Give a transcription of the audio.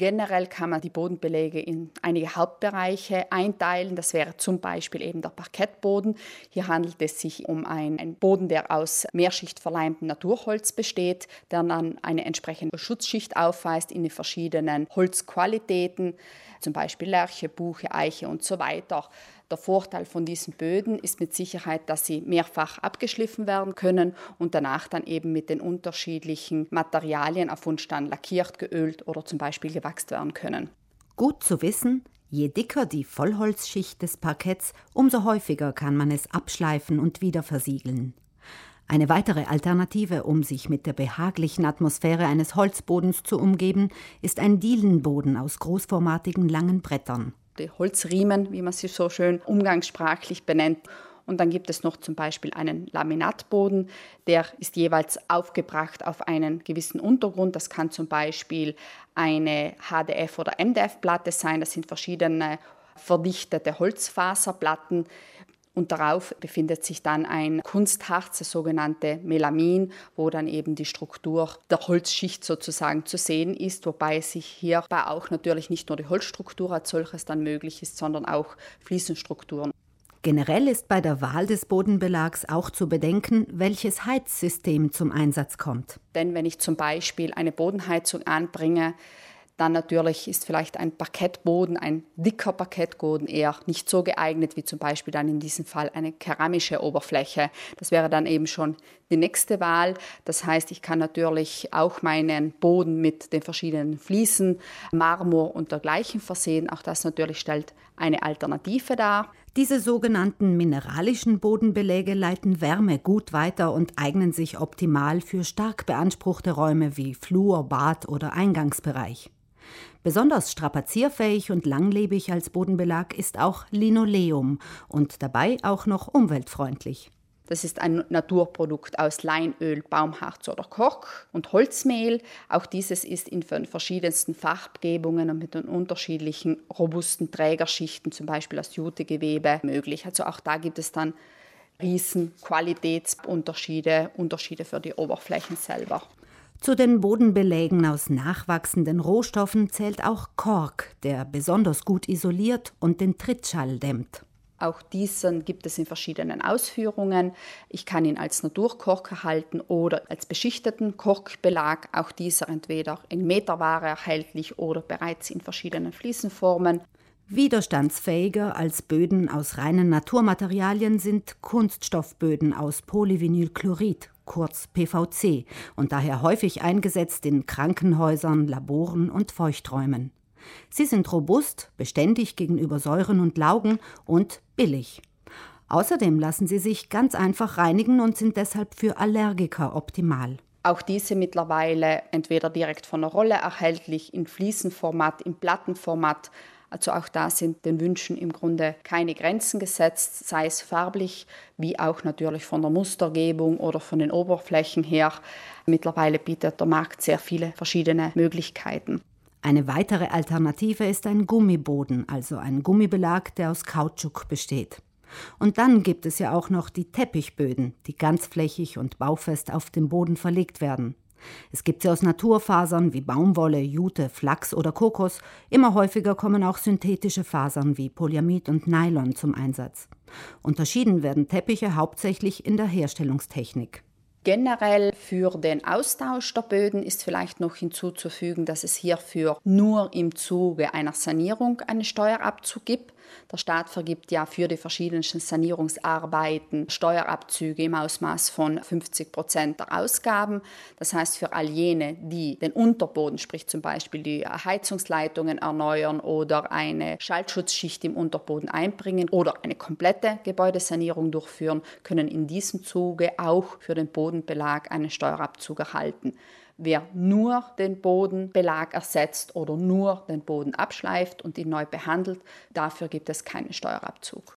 Generell kann man die Bodenbeläge in einige Hauptbereiche einteilen. Das wäre zum Beispiel eben der Parkettboden. Hier handelt es sich um einen Boden, der aus mehrschichtverleimtem Naturholz besteht, der dann eine entsprechende Schutzschicht aufweist in den verschiedenen Holzqualitäten, zum Beispiel Lärche, Buche, Eiche und so weiter. Der Vorteil von diesen Böden ist mit Sicherheit, dass sie mehrfach abgeschliffen werden können und danach dann eben mit den unterschiedlichen Materialien auf Wunsch dann lackiert, geölt oder zum Beispiel gewachst werden können. Gut zu wissen, je dicker die Vollholzschicht des Parketts, umso häufiger kann man es abschleifen und wieder versiegeln. Eine weitere Alternative, um sich mit der behaglichen Atmosphäre eines Holzbodens zu umgeben, ist ein Dielenboden aus großformatigen langen Brettern die Holzriemen, wie man sie so schön umgangssprachlich benennt. Und dann gibt es noch zum Beispiel einen Laminatboden, der ist jeweils aufgebracht auf einen gewissen Untergrund. Das kann zum Beispiel eine HDF- oder MDF-Platte sein. Das sind verschiedene verdichtete Holzfaserplatten, und darauf befindet sich dann ein Kunstharz, das sogenannte Melamin, wo dann eben die Struktur der Holzschicht sozusagen zu sehen ist, wobei sich hierbei auch natürlich nicht nur die Holzstruktur als solches dann möglich ist, sondern auch Fliesenstrukturen. Generell ist bei der Wahl des Bodenbelags auch zu bedenken, welches Heizsystem zum Einsatz kommt. Denn wenn ich zum Beispiel eine Bodenheizung anbringe, dann natürlich ist vielleicht ein Parkettboden, ein dicker Parkettboden eher nicht so geeignet wie zum Beispiel dann in diesem Fall eine keramische Oberfläche. Das wäre dann eben schon die nächste Wahl. Das heißt, ich kann natürlich auch meinen Boden mit den verschiedenen Fliesen, Marmor und dergleichen versehen. Auch das natürlich stellt eine Alternative dar. Diese sogenannten mineralischen Bodenbeläge leiten Wärme gut weiter und eignen sich optimal für stark beanspruchte Räume wie Flur, Bad oder Eingangsbereich. Besonders strapazierfähig und langlebig als Bodenbelag ist auch Linoleum und dabei auch noch umweltfreundlich. Das ist ein Naturprodukt aus Leinöl, Baumharz oder Kork und Holzmehl. Auch dieses ist in verschiedensten Farbgebungen und mit den unterschiedlichen robusten Trägerschichten, zum Beispiel aus Jutegewebe, möglich. Also auch da gibt es dann riesen Qualitätsunterschiede, Unterschiede für die Oberflächen selber. Zu den Bodenbelägen aus nachwachsenden Rohstoffen zählt auch Kork, der besonders gut isoliert und den Trittschall dämmt. Auch diesen gibt es in verschiedenen Ausführungen. Ich kann ihn als Naturkork erhalten oder als beschichteten Korkbelag. Auch dieser entweder in Meterware erhältlich oder bereits in verschiedenen Fliesenformen. Widerstandsfähiger als Böden aus reinen Naturmaterialien sind Kunststoffböden aus Polyvinylchlorid, kurz PVC, und daher häufig eingesetzt in Krankenhäusern, Laboren und Feuchträumen. Sie sind robust, beständig gegenüber Säuren und Laugen und billig. Außerdem lassen sie sich ganz einfach reinigen und sind deshalb für Allergiker optimal. Auch diese mittlerweile entweder direkt von der Rolle erhältlich, in Fliesenformat, in Plattenformat, also auch da sind den Wünschen im Grunde keine Grenzen gesetzt, sei es farblich wie auch natürlich von der Mustergebung oder von den Oberflächen her. Mittlerweile bietet der Markt sehr viele verschiedene Möglichkeiten. Eine weitere Alternative ist ein Gummiboden, also ein Gummibelag, der aus Kautschuk besteht. Und dann gibt es ja auch noch die Teppichböden, die ganzflächig und baufest auf dem Boden verlegt werden. Es gibt sie aus Naturfasern wie Baumwolle, Jute, Flachs oder Kokos. Immer häufiger kommen auch synthetische Fasern wie Polyamid und Nylon zum Einsatz. Unterschieden werden Teppiche hauptsächlich in der Herstellungstechnik. Generell für den Austausch der Böden ist vielleicht noch hinzuzufügen, dass es hierfür nur im Zuge einer Sanierung einen Steuerabzug gibt. Der Staat vergibt ja für die verschiedensten Sanierungsarbeiten Steuerabzüge im Ausmaß von 50 Prozent der Ausgaben. Das heißt, für all jene, die den Unterboden, sprich zum Beispiel die Heizungsleitungen erneuern oder eine Schaltschutzschicht im Unterboden einbringen oder eine komplette Gebäudesanierung durchführen, können in diesem Zuge auch für den Bodenbelag einen Steuerabzug erhalten. Wer nur den Bodenbelag ersetzt oder nur den Boden abschleift und ihn neu behandelt, dafür gibt es keinen Steuerabzug.